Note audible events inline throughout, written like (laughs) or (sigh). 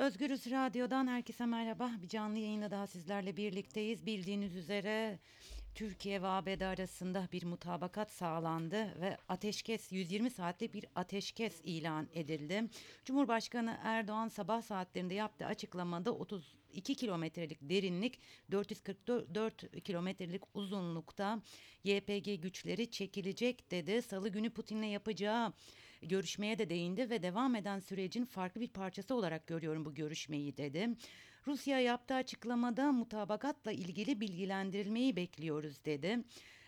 Özgürüz Radyo'dan herkese merhaba. Bir canlı yayında daha sizlerle birlikteyiz. Bildiğiniz üzere Türkiye ve ABD arasında bir mutabakat sağlandı ve ateşkes 120 saatlik bir ateşkes ilan edildi. Cumhurbaşkanı Erdoğan sabah saatlerinde yaptığı açıklamada 32 kilometrelik derinlik 444 kilometrelik uzunlukta YPG güçleri çekilecek dedi. Salı günü Putin'le yapacağı görüşmeye de değindi ve devam eden sürecin farklı bir parçası olarak görüyorum bu görüşmeyi dedi. Rusya yaptığı açıklamada mutabakatla ilgili bilgilendirilmeyi bekliyoruz dedi.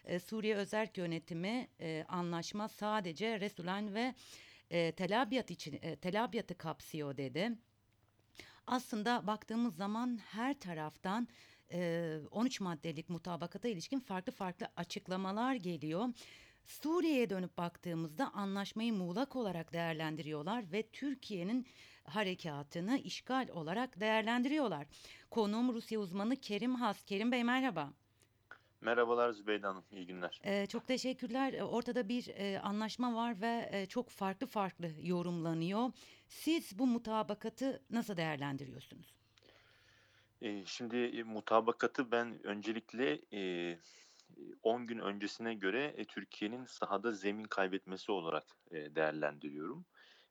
Ee, Suriye Özerk Yönetimi e, anlaşma sadece Resulayn ve e, Tel Abyad için e, Tel Abyad'ı kapsıyor dedi. Aslında baktığımız zaman her taraftan e, 13 maddelik mutabakata ilişkin farklı farklı açıklamalar geliyor. Suriye'ye dönüp baktığımızda anlaşmayı muğlak olarak değerlendiriyorlar ve Türkiye'nin harekatını işgal olarak değerlendiriyorlar. Konuğum Rusya uzmanı Kerim Has. Kerim Bey merhaba. Merhabalar Zübeyde Hanım, iyi günler. Ee, çok teşekkürler. Ee, Ortada bir e, anlaşma var ve e, çok farklı farklı yorumlanıyor. Siz bu mutabakatı nasıl değerlendiriyorsunuz? Ee, şimdi e, mutabakatı ben öncelikle e, 10 gün öncesine göre e, Türkiye'nin sahada zemin kaybetmesi olarak e, değerlendiriyorum.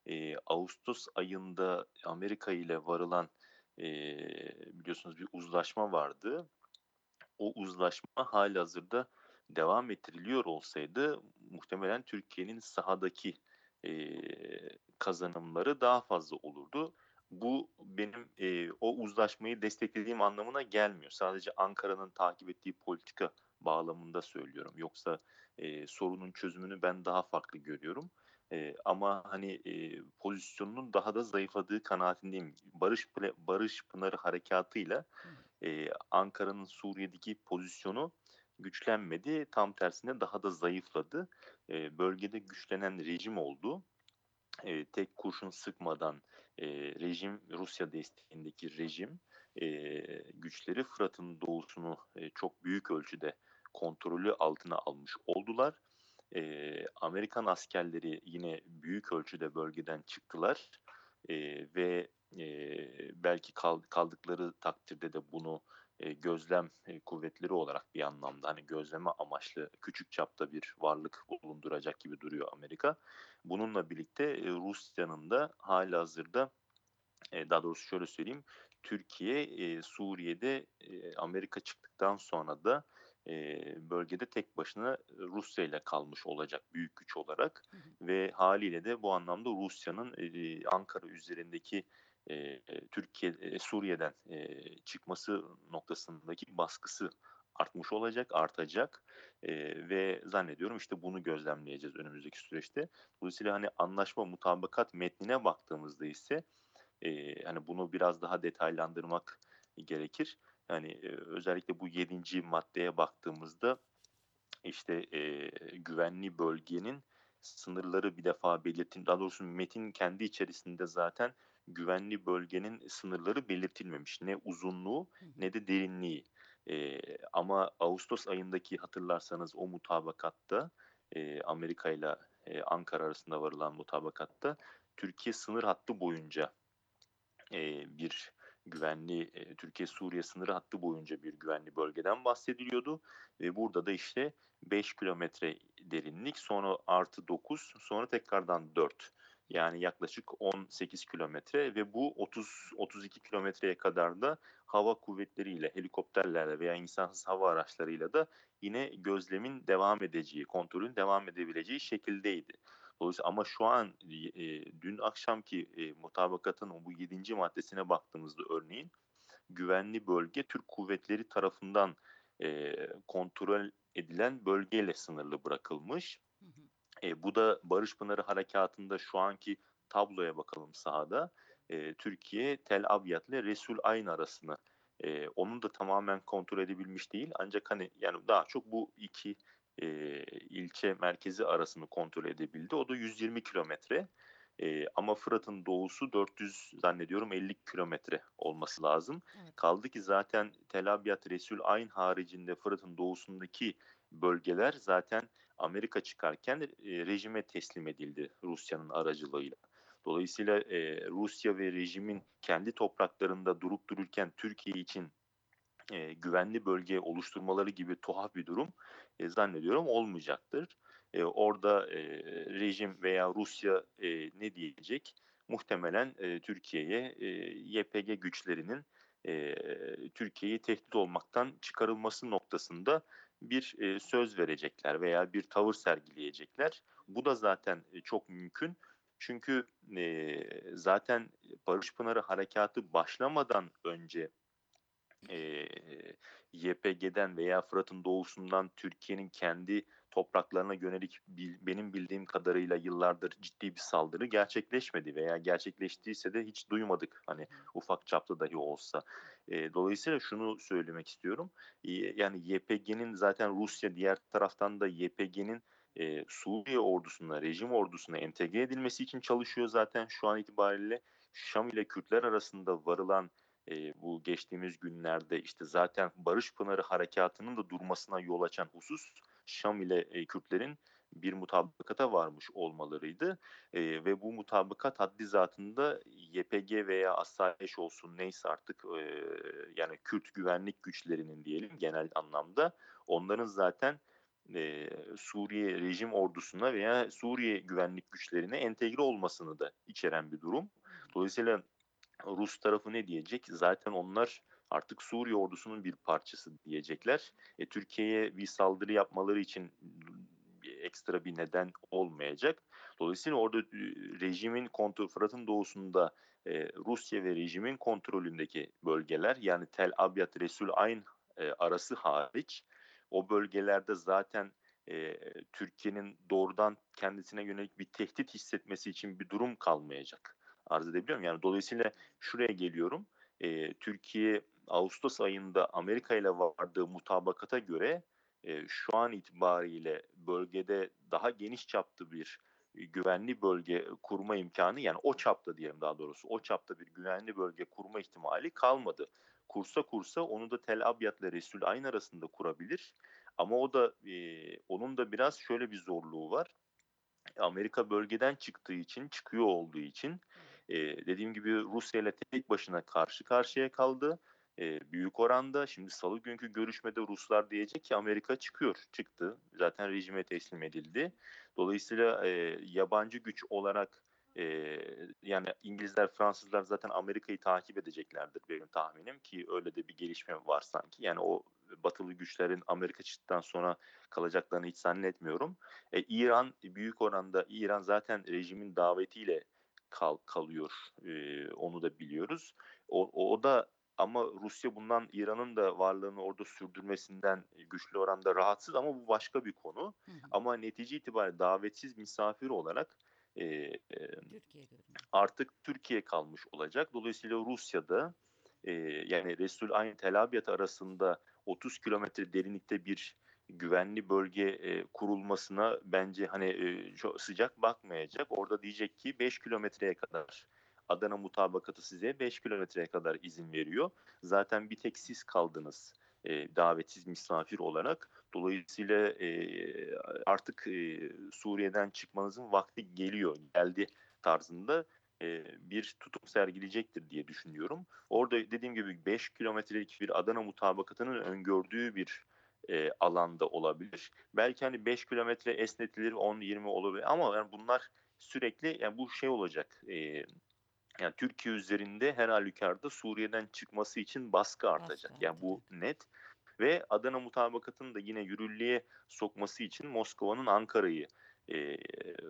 E, Ağustos ayında Amerika ile varılan e, biliyorsunuz bir uzlaşma vardı. O uzlaşma halihazırda devam ettiriliyor olsaydı muhtemelen Türkiye'nin sahadaki e, kazanımları daha fazla olurdu. Bu benim e, o uzlaşmayı desteklediğim anlamına gelmiyor. Sadece Ankara'nın takip ettiği politika bağlamında söylüyorum. Yoksa e, sorunun çözümünü ben daha farklı görüyorum. E, ama hani e, pozisyonunun daha da zayıfladığı kanaatindeyim. Barış Barış Pınarı harekatıyla e, Ankara'nın Suriye'deki pozisyonu güçlenmedi. Tam tersine daha da zayıfladı. E, bölgede güçlenen rejim oldu. E, tek kurşun sıkmadan e, rejim Rusya desteğindeki rejim e, güçleri Fırat'ın doğusunu e, çok büyük ölçüde kontrolü altına almış oldular. E, Amerikan askerleri yine büyük ölçüde bölgeden çıktılar e, ve e, belki kaldıkları takdirde de bunu e, gözlem e, kuvvetleri olarak bir anlamda hani gözleme amaçlı küçük çapta bir varlık bulunduracak gibi duruyor Amerika. Bununla birlikte e, Rusya'nın da hali hazırda e, daha doğrusu şöyle söyleyeyim Türkiye e, Suriye'de e, Amerika çıktıktan sonra da e, bölgede tek başına Rusya ile kalmış olacak büyük güç olarak hı hı. ve haliyle de bu anlamda Rusya'nın e, Ankara üzerindeki e, Türkiye e, Suriye'den e, çıkması noktasındaki baskısı artmış olacak, artacak e, ve zannediyorum işte bunu gözlemleyeceğiz önümüzdeki süreçte. Dolayısıyla hani anlaşma mutabakat metnine baktığımızda ise e, hani bunu biraz daha detaylandırmak gerekir. Yani e, özellikle bu yedinci maddeye baktığımızda işte e, güvenli bölgenin sınırları bir defa belirtin. Daha doğrusu metin kendi içerisinde zaten güvenli bölgenin sınırları belirtilmemiş. Ne uzunluğu ne de derinliği. E, ama Ağustos ayındaki hatırlarsanız o mutabakatta e, Amerika ile Ankara arasında varılan mutabakatta Türkiye sınır hattı boyunca e, bir güvenli Türkiye-Suriye sınırı hattı boyunca bir güvenli bölgeden bahsediliyordu. Ve burada da işte 5 kilometre derinlik sonra artı 9 sonra tekrardan 4 yani yaklaşık 18 kilometre ve bu 30-32 kilometreye kadar da hava kuvvetleriyle, helikopterlerle veya insansız hava araçlarıyla da yine gözlemin devam edeceği, kontrolün devam edebileceği şekildeydi. Dolayısıyla ama şu an e, dün akşamki e, mutabakatın bu 7. maddesine baktığımızda örneğin güvenli bölge Türk kuvvetleri tarafından e, kontrol edilen bölgeyle sınırlı bırakılmış. Hı hı. E, bu da Barış Pınarı Harekatı'nda şu anki tabloya bakalım sahada. E, Türkiye Tel Abyad ile Resul Ayn arasını e, onun da tamamen kontrol edebilmiş değil. Ancak hani yani daha çok bu iki e, ilçe merkezi arasını kontrol edebildi. O da 120 kilometre. E, ama Fırat'ın doğusu 400 zannediyorum 50 kilometre olması lazım. Evet. Kaldı ki zaten Tel Abyad Resul Ayn haricinde Fırat'ın doğusundaki bölgeler zaten Amerika çıkarken e, rejime teslim edildi Rusya'nın aracılığıyla. Dolayısıyla e, Rusya ve rejimin kendi topraklarında durup dururken Türkiye için e, güvenli bölge oluşturmaları gibi tuhaf bir durum e, zannediyorum olmayacaktır. E, orada e, rejim veya Rusya e, ne diyecek? Muhtemelen e, Türkiye'ye e, YPG güçlerinin e, Türkiye'yi tehdit olmaktan çıkarılması noktasında bir e, söz verecekler veya bir tavır sergileyecekler. Bu da zaten e, çok mümkün. Çünkü e, zaten Barış Pınarı harekatı başlamadan önce e, YPG'den veya Fırat'ın doğusundan Türkiye'nin kendi topraklarına yönelik bil, benim bildiğim kadarıyla yıllardır ciddi bir saldırı gerçekleşmedi veya gerçekleştiyse de hiç duymadık hani ufak çapta dahi olsa. E, dolayısıyla şunu söylemek istiyorum. E, yani YPG'nin zaten Rusya diğer taraftan da YPG'nin e, Suriye ordusuna, rejim ordusuna entegre edilmesi için çalışıyor zaten şu an itibariyle. Şam ile Kürtler arasında varılan e, bu geçtiğimiz günlerde işte zaten Barış Pınarı harekatının da durmasına yol açan husus Şam ile e, Kürtlerin bir mutabakata varmış olmalarıydı e, ve bu mutabakat haddi zatında YPG veya Asayiş olsun neyse artık e, yani Kürt güvenlik güçlerinin diyelim genel anlamda onların zaten e, Suriye rejim ordusuna veya Suriye güvenlik güçlerine entegre olmasını da içeren bir durum. Dolayısıyla Rus tarafı ne diyecek? Zaten onlar artık Suriye ordusunun bir parçası diyecekler. E, Türkiye'ye bir saldırı yapmaları için ekstra bir neden olmayacak. Dolayısıyla orada e, rejimin kontrol Fırat'ın doğusunda e, Rusya ve rejimin kontrolündeki bölgeler yani Tel Abyad Resul Ayn e, arası hariç o bölgelerde zaten e, Türkiye'nin doğrudan kendisine yönelik bir tehdit hissetmesi için bir durum kalmayacak. Arz edebiliyorum. Yani dolayısıyla şuraya geliyorum. E, Türkiye Ağustos ayında Amerika ile vardığı mutabakata göre e, şu an itibariyle bölgede daha geniş çaplı bir güvenli bölge kurma imkanı yani o çapta diyelim daha doğrusu o çapta bir güvenli bölge kurma ihtimali kalmadı. Kursa kursa onu da Tel Abyad ile Resul Ayn arasında kurabilir. Ama o da e, onun da biraz şöyle bir zorluğu var. Amerika bölgeden çıktığı için, çıkıyor olduğu için e, dediğim gibi Rusya ile tek başına karşı karşıya kaldı. E, büyük oranda şimdi salı günkü görüşmede Ruslar diyecek ki Amerika çıkıyor, çıktı. Zaten rejime teslim edildi. Dolayısıyla e, yabancı güç olarak e, yani İngilizler, Fransızlar zaten Amerika'yı takip edeceklerdir benim tahminim ki öyle de bir gelişme var sanki. Yani o batılı güçlerin Amerika çıktıktan sonra kalacaklarını hiç zannetmiyorum. E, İran büyük oranda İran zaten rejimin davetiyle kal, kalıyor. E, onu da biliyoruz. O, o da ama Rusya bundan İran'ın da varlığını orada sürdürmesinden güçlü oranda rahatsız ama bu başka bir konu. Hı hı. Ama netice itibariyle davetsiz misafir olarak e, e, Türkiye artık Türkiye kalmış olacak. Dolayısıyla Rusya'da e, yani Resul Ayn Tel Abyad arasında 30 kilometre derinlikte bir güvenli bölge e, kurulmasına bence hani e, çok sıcak bakmayacak. Orada diyecek ki 5 kilometreye kadar Adana mutabakatı size 5 kilometreye kadar izin veriyor. Zaten bir tek siz kaldınız e, davetsiz misafir olarak. Dolayısıyla e, artık e, Suriye'den çıkmanızın vakti geliyor, geldi tarzında e, bir tutum sergileyecektir diye düşünüyorum. Orada dediğim gibi 5 kilometrelik bir Adana mutabakatının öngördüğü bir e, alanda olabilir. Belki hani 5 kilometre esnetilir 10-20 olabilir ama yani bunlar sürekli yani bu şey olacak. E, yani Türkiye üzerinde her halükarda Suriye'den çıkması için baskı artacak. Yani bu net. Ve Adana mutabakatını da yine yürürlüğe sokması için Moskova'nın Ankara'yı e,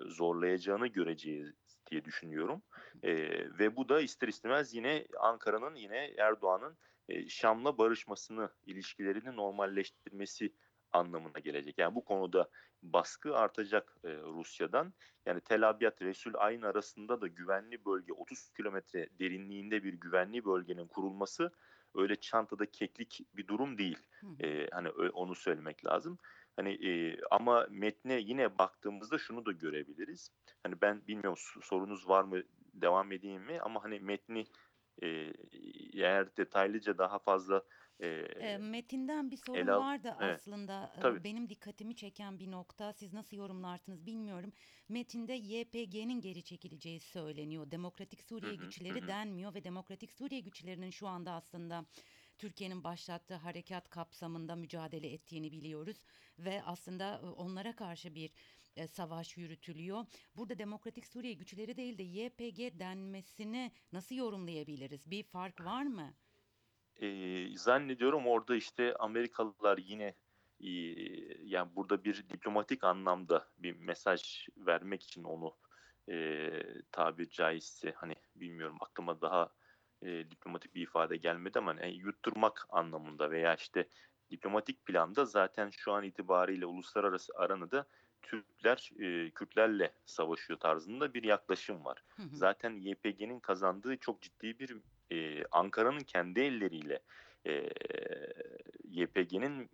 zorlayacağını göreceğiz diye düşünüyorum. E, ve bu da ister istemez yine Ankara'nın yine Erdoğan'ın e, Şam'la barışmasını, ilişkilerini normalleştirmesi anlamına gelecek. Yani bu konuda baskı artacak e, Rusya'dan. Yani Tel Abyad, Resul Ayn arasında da güvenli bölge 30 kilometre derinliğinde bir güvenli bölgenin kurulması öyle çantada keklik bir durum değil. E, hani onu söylemek lazım. Hani e, ama metne yine baktığımızda şunu da görebiliriz. Hani ben bilmiyorum sorunuz var mı devam edeyim mi ama hani metni e, eğer detaylıca daha fazla Eee, metinden bir sorun ele vardı Evet, aslında. Tabii. benim dikkatimi çeken bir nokta. Siz nasıl yorumlarsınız bilmiyorum. Metinde YPG'nin geri çekileceği söyleniyor. Demokratik Suriye hı. Hı güçleri hı. denmiyor ve Demokratik Suriye güçlerinin şu anda aslında Türkiye'nin başlattığı harekat kapsamında mücadele ettiğini biliyoruz ve aslında e, onlara karşı bir e, savaş yürütülüyor. Burada Demokratik Suriye güçleri değil de YPG denmesini nasıl yorumlayabiliriz? Bir fark var mı? Eee, zannediyorum orada işte Amerikalılar yine eee, yani burada bir diplomatik anlamda bir mesaj vermek için onu eee tabiri caizse hani bilmiyorum aklıma daha eee, diplomatik bir ifade gelmedi ama hani yutturmak anlamında veya işte diplomatik planda zaten şu an itibariyle uluslararası aranada Türkler eee, Kürtlerle savaşıyor tarzında bir yaklaşım var. Hı hı. Zaten YPG'nin kazandığı çok ciddi bir eee, Ankara'nın kendi elleriyle eee, YPG'nin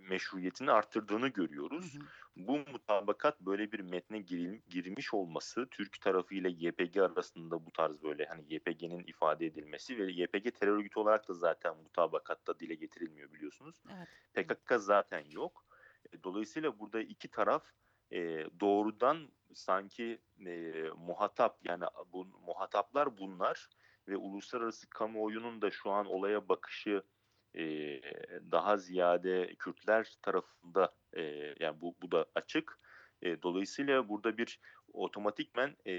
meşruiyetini arttırdığını Hı görüyoruz. hı. Bu mutabakat böyle bir metne giril- girmiş olması Türk tarafı ile YPG arasında bu tarz böyle hani YPG'nin ifade edilmesi ve YPG terör örgütü olarak da zaten mutabakatta dile getirilmiyor biliyorsunuz. Evet. PKK zaten yok. E, Dolayısıyla burada iki taraf e, doğrudan sanki e, muhatap yani bu muhataplar bunlar ve uluslararası kamuoyunun da şu an olaya bakışı e, daha ziyade Kürtler tarafında e, yani bu, bu da açık. E, dolayısıyla burada bir otomatikmen e,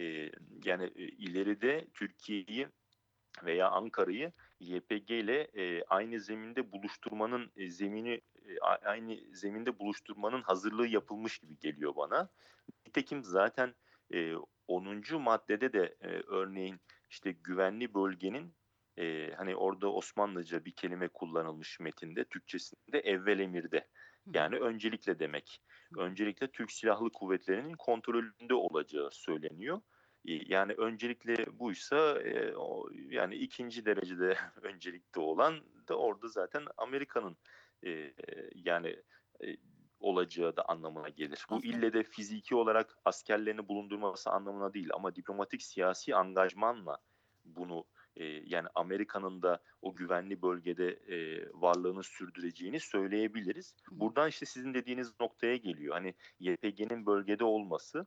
yani e, ileride Türkiye'yi veya Ankara'yı YPG ile e, aynı zeminde buluşturmanın e, zemini aynı zeminde buluşturmanın hazırlığı yapılmış gibi geliyor bana. Nitekim zaten e, 10. maddede de e, örneğin işte güvenli bölgenin e, hani orada Osmanlıca bir kelime kullanılmış metinde Türkçesinde evvel emirde yani öncelikle demek. Öncelikle Türk Silahlı Kuvvetleri'nin kontrolünde olacağı söyleniyor. E, Yani öncelikle buysa e, o, yani ikinci derecede (laughs) öncelikli olan da orada zaten Amerika'nın e, yani e, olacağı da anlamına gelir. Bu ille de fiziki olarak askerlerini bulundurması anlamına değil ama diplomatik siyasi angajmanla bunu e, yani Amerika'nın da o güvenli bölgede e, varlığını sürdüreceğini söyleyebiliriz. Buradan işte sizin dediğiniz noktaya geliyor. Hani YPG'nin bölgede olması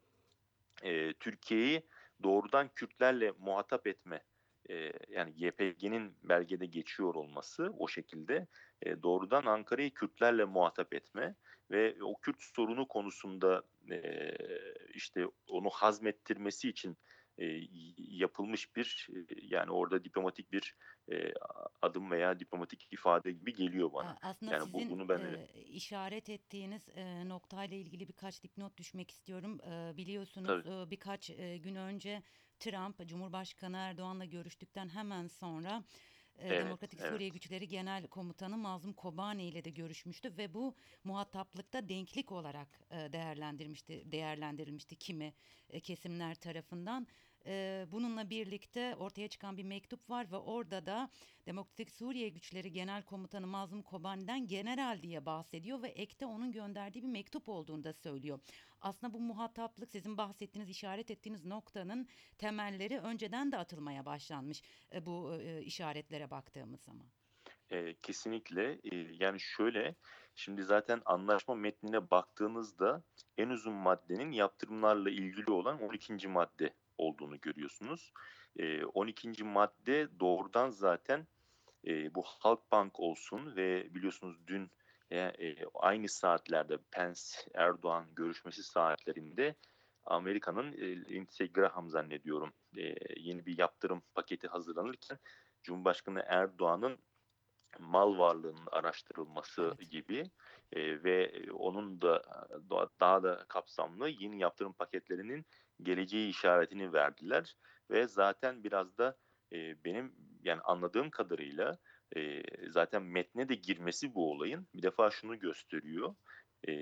e, Türkiye'yi doğrudan Kürtlerle muhatap etme e, yani YPG'nin belgede geçiyor olması o şekilde e, doğrudan Ankara'yı Kürtlerle muhatap etme ve o Kürt sorunu konusunda e, işte onu hazmettirmesi için e, yapılmış bir e, yani orada diplomatik bir e, adım veya diplomatik ifade gibi geliyor bana. Aslında Yani bu, sizin bunu ben e, işaret ettiğiniz e, noktayla ilgili birkaç dipnot düşmek istiyorum. E, biliyorsunuz Tabii. e, birkaç e, gün önce Trump, Cumhurbaşkanı Erdoğan'la görüştükten hemen sonra e, Evet, Demokratik evet. Suriye Güçleri Genel Komutanı Mazlum Kobane ile de görüşmüştü ve bu muhataplıkta denklik olarak e, değerlendirmişti, değerlendirilmişti kimi e, kesimler tarafından. E, bununla birlikte ortaya çıkan bir mektup var ve orada da Demokratik Suriye Güçleri Genel Komutanı Mazlum Kobani'den general diye bahsediyor ve ekte onun gönderdiği bir mektup olduğunu da söylüyor. Aslında bu muhataplık sizin bahsettiğiniz, işaret ettiğiniz noktanın temelleri önceden de atılmaya başlanmış e, bu e, işaretlere baktığımız zaman. Eee, kesinlikle. Yani şöyle, şimdi zaten anlaşma metnine baktığınızda en uzun maddenin yaptırımlarla ilgili olan 12. madde olduğunu görüyorsunuz. Eee 12. madde doğrudan zaten eee, bu Halkbank olsun ve biliyorsunuz dün e, e, aynı saatlerde Pence Erdoğan görüşmesi saatlerinde Amerika'nın e, Lindsey Graham zannediyorum e, yeni bir yaptırım paketi hazırlanırken Cumhurbaşkanı Erdoğan'ın mal varlığının araştırılması Evet. gibi e, ve onun da da- daha da kapsamlı yeni yaptırım paketlerinin geleceği işaretini verdiler ve zaten biraz da e, benim yani anladığım kadarıyla e, zaten metne de girmesi bu olayın bir defa şunu gösteriyor. E,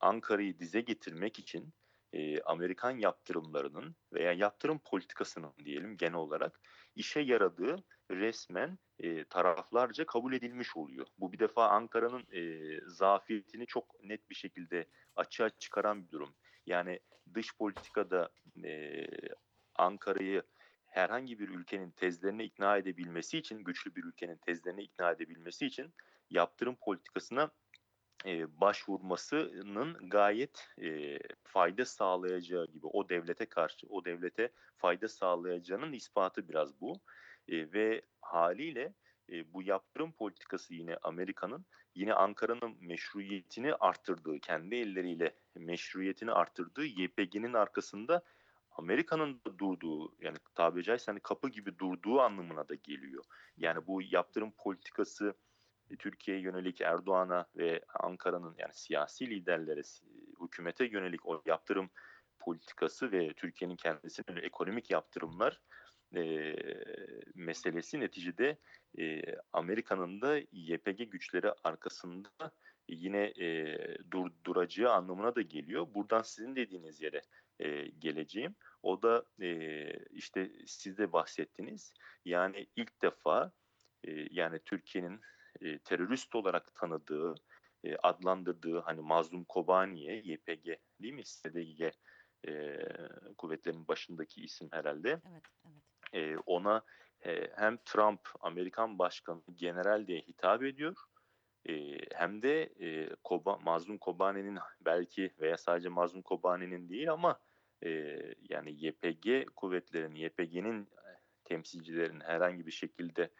Ankara'yı dize getirmek için e, Amerikan yaptırımlarının veya yaptırım politikasının diyelim genel olarak işe yaradığı resmen e, taraflarca kabul edilmiş oluyor. Bu bir defa Ankara'nın e, zafiyetini çok net bir şekilde açığa çıkaran bir durum. Yani dış politikada e, Ankara'yı herhangi bir ülkenin tezlerini ikna edebilmesi için, güçlü bir ülkenin tezlerini ikna edebilmesi için yaptırım politikasına e, başvurmasının gayet e, fayda sağlayacağı gibi o devlete karşı, o devlete fayda sağlayacağının ispatı biraz bu. E, ve haliyle e, bu yaptırım politikası yine Amerika'nın yine Ankara'nın meşruiyetini arttırdığı, kendi elleriyle meşruiyetini arttırdığı YPG'nin arkasında Amerika'nın durduğu yani tabiri caizse hani kapı gibi durduğu anlamına da geliyor. Yani bu yaptırım politikası e, Türkiye'ye yönelik Erdoğan'a ve Ankara'nın yani siyasi liderlere, hükümete yönelik o yaptırım politikası ve Türkiye'nin kendisine ekonomik yaptırımlar e, meselesi neticede e, Amerika'nın da YPG güçleri arkasında yine e, dur, duracağı anlamına da geliyor. Buradan sizin dediğiniz yere e, geleceğim. O da e, işte siz de bahsettiniz. Yani ilk defa e, yani Türkiye'nin e, terörist olarak tanıdığı, e, adlandırdığı hani Mazlum Kobani'ye, YPG değil mi? SDG e, kuvvetlerinin başındaki isim herhalde. Evet, evet. E, ona e, hem Trump, Amerikan Başkanı general diye hitap ediyor. E, hem de e, Koba, Mazlum Kobani'nin belki veya sadece Mazlum Kobani'nin değil ama e, yani YPG kuvvetlerinin, YPG'nin temsilcilerin herhangi bir şekilde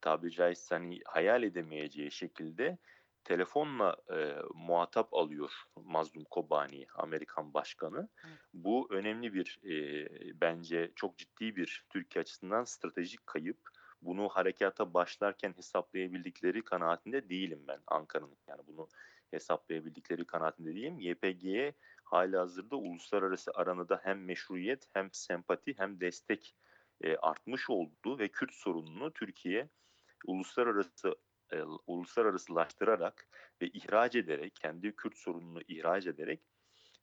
tabiri caizse hani hayal edemeyeceği şekilde telefonla e, muhatap alıyor Mazlum Kobani, Amerikan başkanı. Evet. Bu önemli bir e, bence çok ciddi bir Türkiye açısından stratejik kayıp. Bunu harekata başlarken hesaplayabildikleri kanaatinde değilim ben Ankara'nın. Yani bunu hesaplayabildikleri kanaatinde değilim. YPG'ye hala hazırda uluslararası aranada hem meşruiyet hem sempati hem destek e, artmış oldu ve Kürt sorununu Türkiye uluslararası e, uluslararasılaştırarak ve ihraç ederek kendi Kürt sorununu ihraç ederek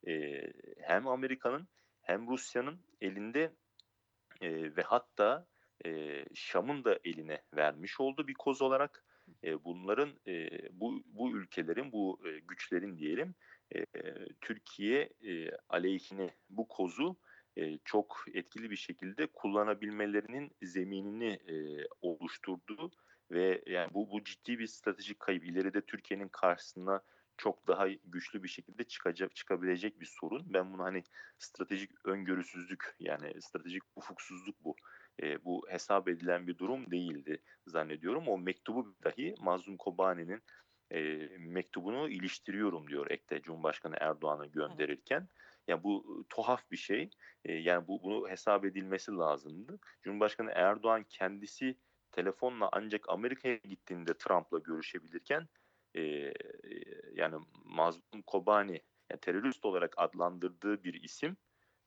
e, hem Amerika'nın hem Rusya'nın elinde e, ve hatta e, Şam'ın da eline vermiş oldu bir koz olarak. E, bunların e, bu bu ülkelerin bu e, güçlerin diyelim e, Türkiye e, aleyhine bu kozu e, çok etkili bir şekilde kullanabilmelerinin zeminini e, oluşturdu ve yani bu bu ciddi bir stratejik kayıp. İleride Türkiye'nin karşısına çok daha güçlü bir şekilde çıkacak çıkabilecek bir sorun. Ben bunu hani stratejik öngörüsüzlük yani stratejik ufuksuzluk bu. E, bu hesap edilen bir durum değildi zannediyorum. O mektubu dahi Mazlum Kobani'nin e, mektubunu iliştiriyorum diyor ekte Cumhurbaşkanı Erdoğan'a gönderirken. Ya bu tuhaf bir şey. E, yani bu bunu hesap edilmesi lazımdı. Cumhurbaşkanı Erdoğan kendisi telefonla ancak Amerika'ya gittiğinde Trump'la görüşebilirken e, yani Mazlum Kobani yani terörist olarak adlandırdığı bir isim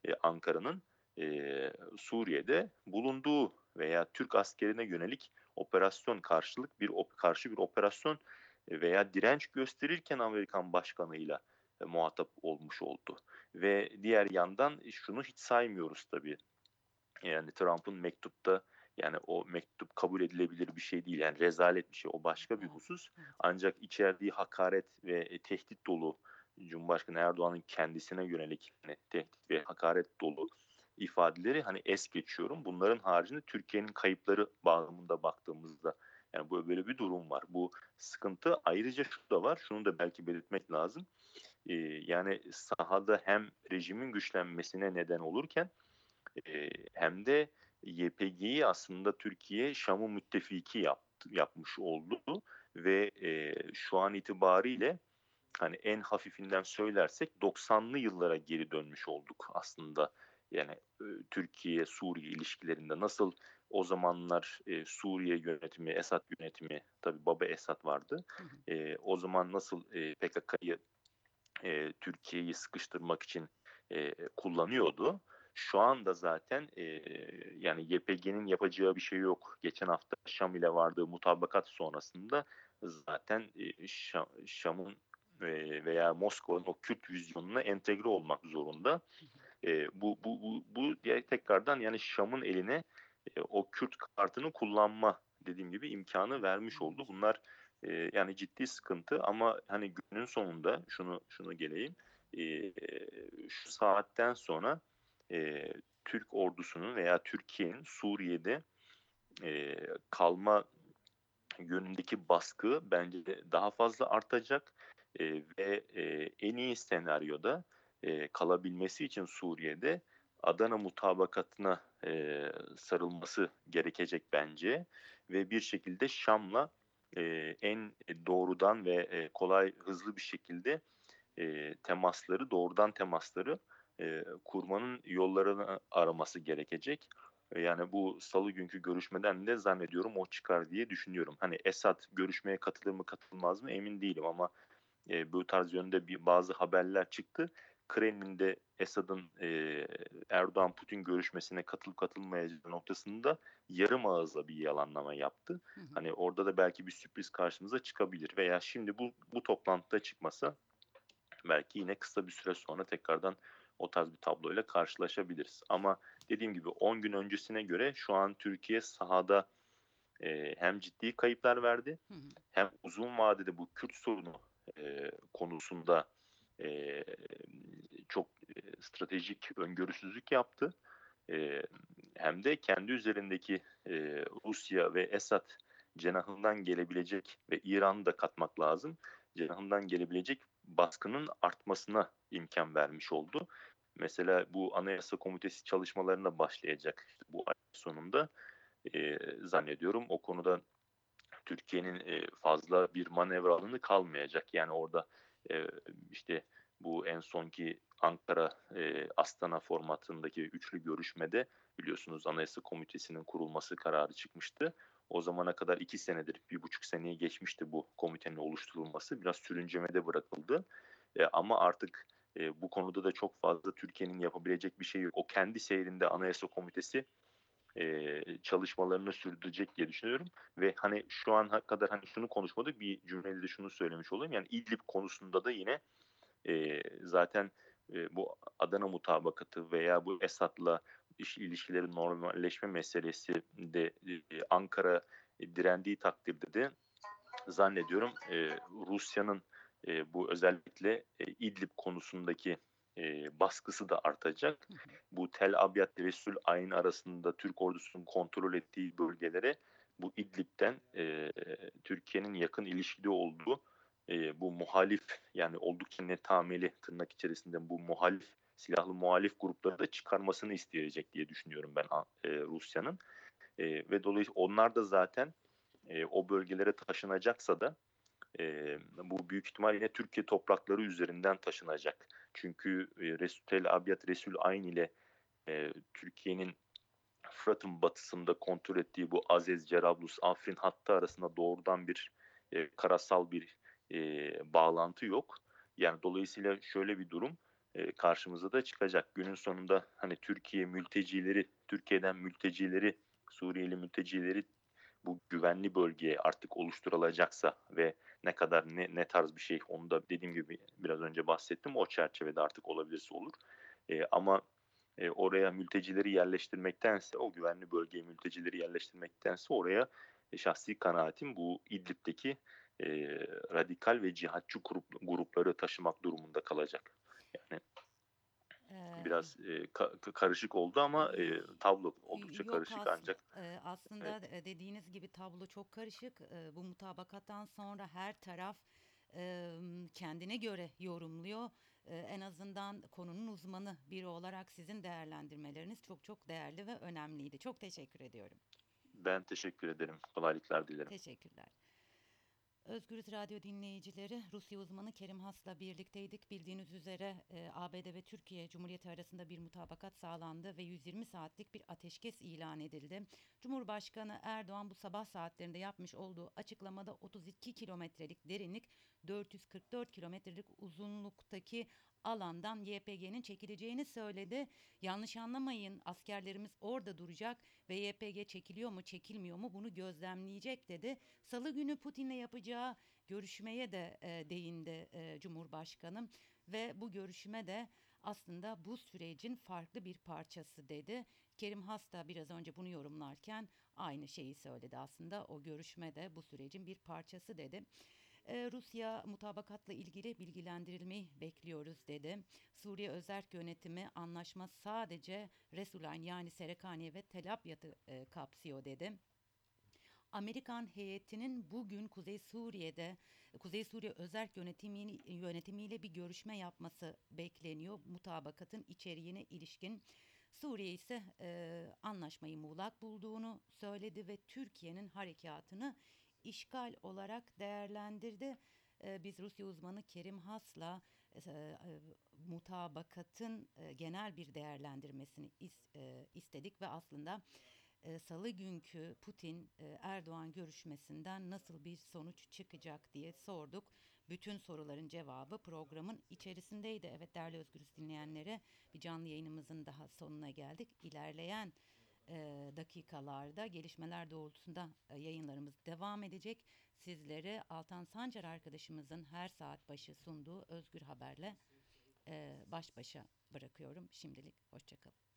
e, Ankara'nın e, Suriye'de bulunduğu veya Türk askerine yönelik operasyon karşılık bir karşı bir operasyon veya direnç gösterirken Amerikan başkanıyla e, muhatap olmuş oldu. Ve diğer yandan şunu hiç saymıyoruz tabii. Yani Trump'ın mektupta yani o mektup kabul edilebilir bir şey değil. Yani rezalet bir şey. O başka bir husus. Ancak içerdiği hakaret ve tehdit dolu Cumhurbaşkanı Erdoğan'ın kendisine yönelik hani tehdit ve hakaret dolu ifadeleri hani es geçiyorum. Bunların haricinde Türkiye'nin kayıpları bağlamında baktığımızda yani bu böyle bir durum var. Bu sıkıntı ayrıca şu da var. Şunu da belki belirtmek lazım. Ee, yani sahada hem rejimin güçlenmesine neden olurken e, hem de YPG'yi aslında Türkiye Şam'ı müttefiki yaptı, yapmış oldu ve e, şu an itibariyle hani en hafifinden söylersek 90'lı yıllara geri dönmüş olduk aslında. Yani e, Türkiye Suriye ilişkilerinde nasıl o zamanlar e, Suriye yönetimi, Esad yönetimi, tabi Baba Esad vardı. E, o zaman nasıl e, PKK'yı e, Türkiye'yi sıkıştırmak için e, kullanıyordu. Şu anda zaten e, yani YPG'nin yapacağı bir şey yok. Geçen hafta Şam ile vardığı mutabakat sonrasında zaten e, Şam, Şam'ın e, veya Moskova'nın o Kürt vizyonuna entegre olmak zorunda. E, bu, bu, bu, bu tekrardan yani Şam'ın eline e, o Kürt kartını kullanma dediğim gibi imkanı vermiş oldu. Bunlar e, yani ciddi sıkıntı ama hani günün sonunda şunu şunu geleyim e, şu saatten sonra e, Türk ordusunun veya Türkiye'nin Suriye'de e, kalma yönündeki baskı bence de daha fazla artacak e, ve e, en iyi senaryoda e, kalabilmesi için Suriye'de Adana mutabakatına e, sarılması gerekecek bence ve bir şekilde Şam'la e, en doğrudan ve e, kolay hızlı bir şekilde e, temasları doğrudan temasları e, kurmanın yollarını araması gerekecek. Yani bu salı günkü görüşmeden de zannediyorum o çıkar diye düşünüyorum. Hani Esad görüşmeye katılır mı katılmaz mı emin değilim ama e, bu tarz yönde bir bazı haberler çıktı. Kremlin'de Esad'ın e, Erdoğan-Putin görüşmesine katılıp katılmayacağı noktasında yarım ağızla bir yalanlama yaptı. Hı hı. Hani orada da belki bir sürpriz karşımıza çıkabilir veya şimdi bu bu toplantıda çıkmasa belki yine kısa bir süre sonra tekrardan o tarz bir tabloyla karşılaşabiliriz. Ama dediğim gibi 10 gün öncesine göre şu an Türkiye sahada e, hem ciddi kayıplar verdi Hı hı. hem uzun vadede bu Kürt sorunu e, konusunda e, çok e, stratejik öngörüsüzlük yaptı. E, hem de kendi üzerindeki e, Rusya ve Esad cenahından gelebilecek ve İran'ı da katmak lazım. Cenahından gelebilecek baskının artmasına imkan vermiş oldu. Mesela bu Anayasa Komitesi çalışmalarına başlayacak işte bu ay sonunda e, zannediyorum o konuda Türkiye'nin e, fazla bir manevra alanı kalmayacak. Yani orada e, işte bu en sonki Ankara e, Astana formatındaki üçlü görüşmede biliyorsunuz Anayasa Komitesi'nin kurulması kararı çıkmıştı. O zamana kadar iki senedir, bir buçuk seneye geçmişti bu komitenin oluşturulması. Biraz sürüncemede bırakıldı. E, ama artık e, bu konuda da çok fazla Türkiye'nin yapabilecek bir şey yok. O kendi seyrinde Anayasa Komitesi e, çalışmalarını sürdürecek diye düşünüyorum. Ve hani şu an kadar hani şunu konuşmadık bir cümleyle de şunu söylemiş olayım. Yani İdlib konusunda da yine e, zaten e, bu Adana mutabakatı veya bu Esad'la iş ilişkilerin normalleşme meselesi de e, Ankara e, direndiği takdirde de zannediyorum e, Rusya'nın e, bu özellikle e, İdlib konusundaki e, baskısı da artacak. Bu Tel Abyad ve Resul Ayn arasında Türk ordusunun kontrol ettiği bölgelere bu İdlib'den e, Türkiye'nin yakın ilişkide olduğu e, bu muhalif yani oldukça netameli tırnak içerisinde bu muhalif silahlı muhalif grupları da çıkarmasını isteyecek diye düşünüyorum ben e, Rusya'nın. E, ve dolayısıyla onlar da zaten e, o bölgelere taşınacaksa da e, bu büyük ihtimal yine Türkiye toprakları üzerinden taşınacak. Çünkü e, Resul Tel Abyad Resul Ayn ile e, Türkiye'nin Fırat'ın batısında kontrol ettiği bu Azez, Cerablus, Afrin hattı arasında doğrudan bir e, karasal bir e, bağlantı yok. Yani dolayısıyla şöyle bir durum e, karşımıza da çıkacak. Günün sonunda hani Türkiye mültecileri, Türkiye'den mültecileri, Suriyeli mültecileri bu güvenli bölgeye artık oluşturulacaksa ve ne kadar ne, ne tarz bir şey onu da dediğim gibi biraz önce bahsettim o çerçevede artık olabilirse olur. E, ama e, oraya mültecileri yerleştirmektense o güvenli bölgeye mültecileri yerleştirmektense oraya e, şahsi kanaatim bu İdlib'deki e, radikal ve cihatçı grup, grupları taşımak durumunda kalacak. Biraz e, ka- karışık oldu ama e, tablo oldukça Yok karışık as- ancak e, aslında e, dediğiniz gibi tablo çok karışık. E, Bu mutabakattan sonra her taraf e, kendine göre yorumluyor. E, En azından konunun uzmanı biri olarak sizin değerlendirmeleriniz çok çok değerli ve önemliydi. Çok teşekkür ediyorum. ben teşekkür ederim. Kolaylıklar dilerim. Teşekkürler. Özgürüz Radyo dinleyicileri, Rusya uzmanı Kerim Has'la birlikteydik. Bildiğiniz üzere e, ABD ve Türkiye Cumhuriyeti arasında bir mutabakat sağlandı ve 120 saatlik bir ateşkes ilan edildi. Cumhurbaşkanı Erdoğan bu sabah saatlerinde yapmış olduğu açıklamada 32 kilometrelik derinlik, 444 kilometrelik uzunluktaki alandan YPG'nin çekileceğini söyledi. Yanlış anlamayın askerlerimiz orada duracak ve YPG çekiliyor mu çekilmiyor mu bunu gözlemleyecek dedi. Salı günü Putin'le yapacağı görüşmeye de e, değindi e, Cumhurbaşkanı ve bu görüşme de aslında bu sürecin farklı bir parçası dedi. Kerim Has da biraz önce bunu yorumlarken aynı şeyi söyledi aslında o görüşme de bu sürecin bir parçası dedi. E, Rusya mutabakatla ilgili bilgilendirilmeyi bekliyoruz dedi. Suriye Özerk Yönetimi anlaşma sadece Resulayn yani Serekaniye ve Tel Abyad'ı e, kapsıyor dedi. Amerikan heyetinin bugün Kuzey Suriye'de Kuzey Suriye Özerk Yönetimi, yönetimiyle bir görüşme yapması bekleniyor. Mutabakatın içeriğine ilişkin Suriye ise e, anlaşmayı muğlak bulduğunu söyledi ve Türkiye'nin harekatını işgal olarak değerlendirdi. E, biz Rusya uzmanı Kerim Has'la e, e, mutabakatın e, genel bir değerlendirmesini is, istedik ve aslında salı günkü Putin Erdoğan görüşmesinden nasıl bir sonuç çıkacak diye sorduk. Bütün soruların cevabı programın içerisindeydi. Evet değerli Özgürüz dinleyenlere bir canlı yayınımızın daha sonuna geldik. İlerleyen e, dakikalarda gelişmeler doğrultusunda e, yayınlarımız devam edecek. Sizleri Altan Sancar arkadaşımızın her saat başı sunduğu Özgür Haber'le e, baş başa bırakıyorum. Şimdilik hoşçakalın.